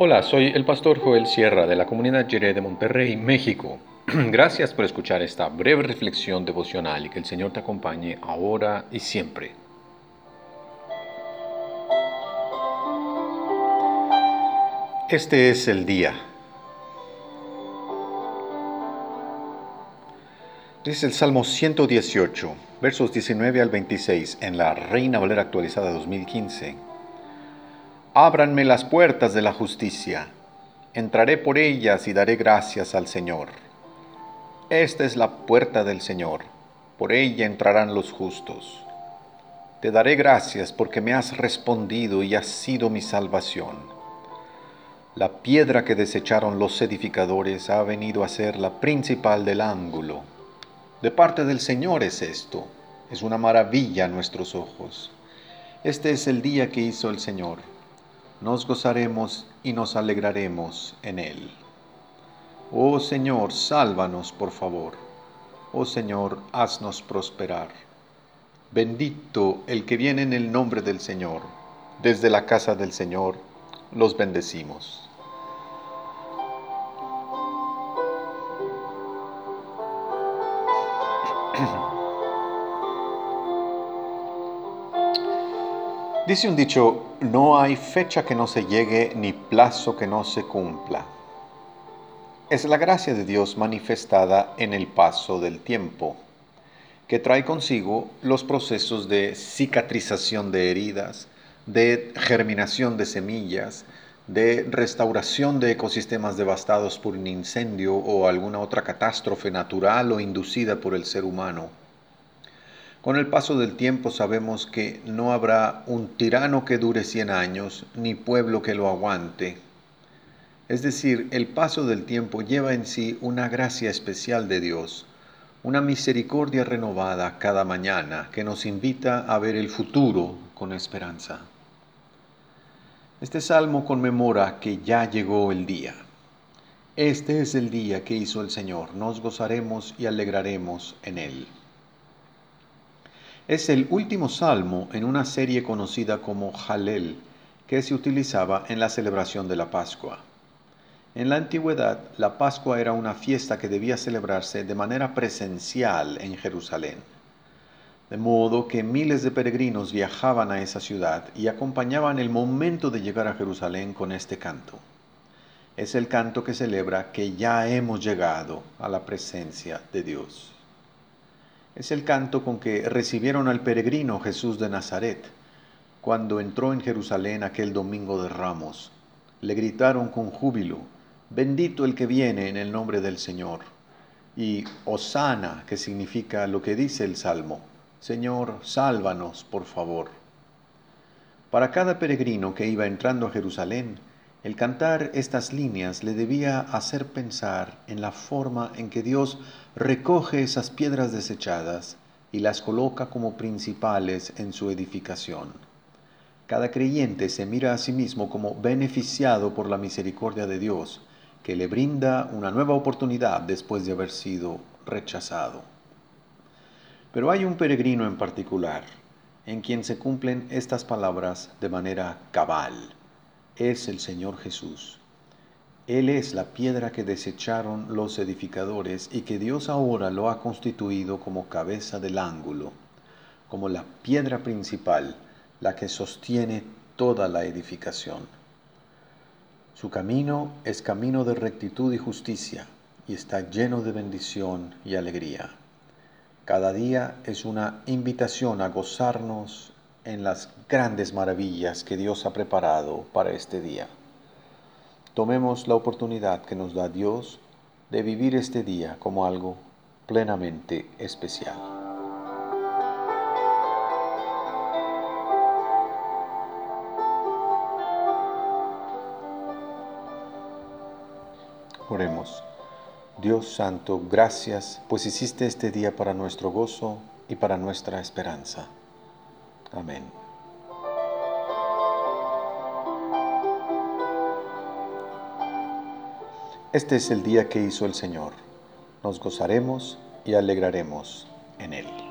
Hola, soy el pastor Joel Sierra de la comunidad Jerez de Monterrey, México. Gracias por escuchar esta breve reflexión devocional y que el Señor te acompañe ahora y siempre. Este es el día. Dice el Salmo 118, versos 19 al 26 en la Reina Valera actualizada 2015. Ábranme las puertas de la justicia. Entraré por ellas y daré gracias al Señor. Esta es la puerta del Señor. Por ella entrarán los justos. Te daré gracias porque me has respondido y has sido mi salvación. La piedra que desecharon los edificadores ha venido a ser la principal del ángulo. De parte del Señor es esto. Es una maravilla a nuestros ojos. Este es el día que hizo el Señor nos gozaremos y nos alegraremos en él. Oh Señor, sálvanos por favor. Oh Señor, haznos prosperar. Bendito el que viene en el nombre del Señor. Desde la casa del Señor los bendecimos. Dice un dicho, no hay fecha que no se llegue ni plazo que no se cumpla. Es la gracia de Dios manifestada en el paso del tiempo, que trae consigo los procesos de cicatrización de heridas, de germinación de semillas, de restauración de ecosistemas devastados por un incendio o alguna otra catástrofe natural o inducida por el ser humano con el paso del tiempo sabemos que no habrá un tirano que dure cien años, ni pueblo que lo aguante. Es decir, el paso del tiempo lleva en sí una gracia especial de Dios, una misericordia renovada cada mañana que nos invita a ver el futuro con esperanza. Este salmo conmemora que ya llegó el día. Este es el día que hizo el Señor, nos gozaremos y alegraremos en él. Es el último salmo en una serie conocida como Halel, que se utilizaba en la celebración de la Pascua. En la antigüedad, la Pascua era una fiesta que debía celebrarse de manera presencial en Jerusalén. De modo que miles de peregrinos viajaban a esa ciudad y acompañaban el momento de llegar a Jerusalén con este canto. Es el canto que celebra que ya hemos llegado a la presencia de Dios. Es el canto con que recibieron al peregrino Jesús de Nazaret cuando entró en Jerusalén aquel domingo de Ramos. Le gritaron con júbilo, bendito el que viene en el nombre del Señor. Y Osana, que significa lo que dice el Salmo, Señor, sálvanos, por favor. Para cada peregrino que iba entrando a Jerusalén, el cantar estas líneas le debía hacer pensar en la forma en que Dios recoge esas piedras desechadas y las coloca como principales en su edificación. Cada creyente se mira a sí mismo como beneficiado por la misericordia de Dios, que le brinda una nueva oportunidad después de haber sido rechazado. Pero hay un peregrino en particular, en quien se cumplen estas palabras de manera cabal es el Señor Jesús. Él es la piedra que desecharon los edificadores y que Dios ahora lo ha constituido como cabeza del ángulo, como la piedra principal, la que sostiene toda la edificación. Su camino es camino de rectitud y justicia y está lleno de bendición y alegría. Cada día es una invitación a gozarnos en las grandes maravillas que Dios ha preparado para este día. Tomemos la oportunidad que nos da Dios de vivir este día como algo plenamente especial. Oremos. Dios Santo, gracias, pues hiciste este día para nuestro gozo y para nuestra esperanza. Amén. Este es el día que hizo el Señor. Nos gozaremos y alegraremos en él.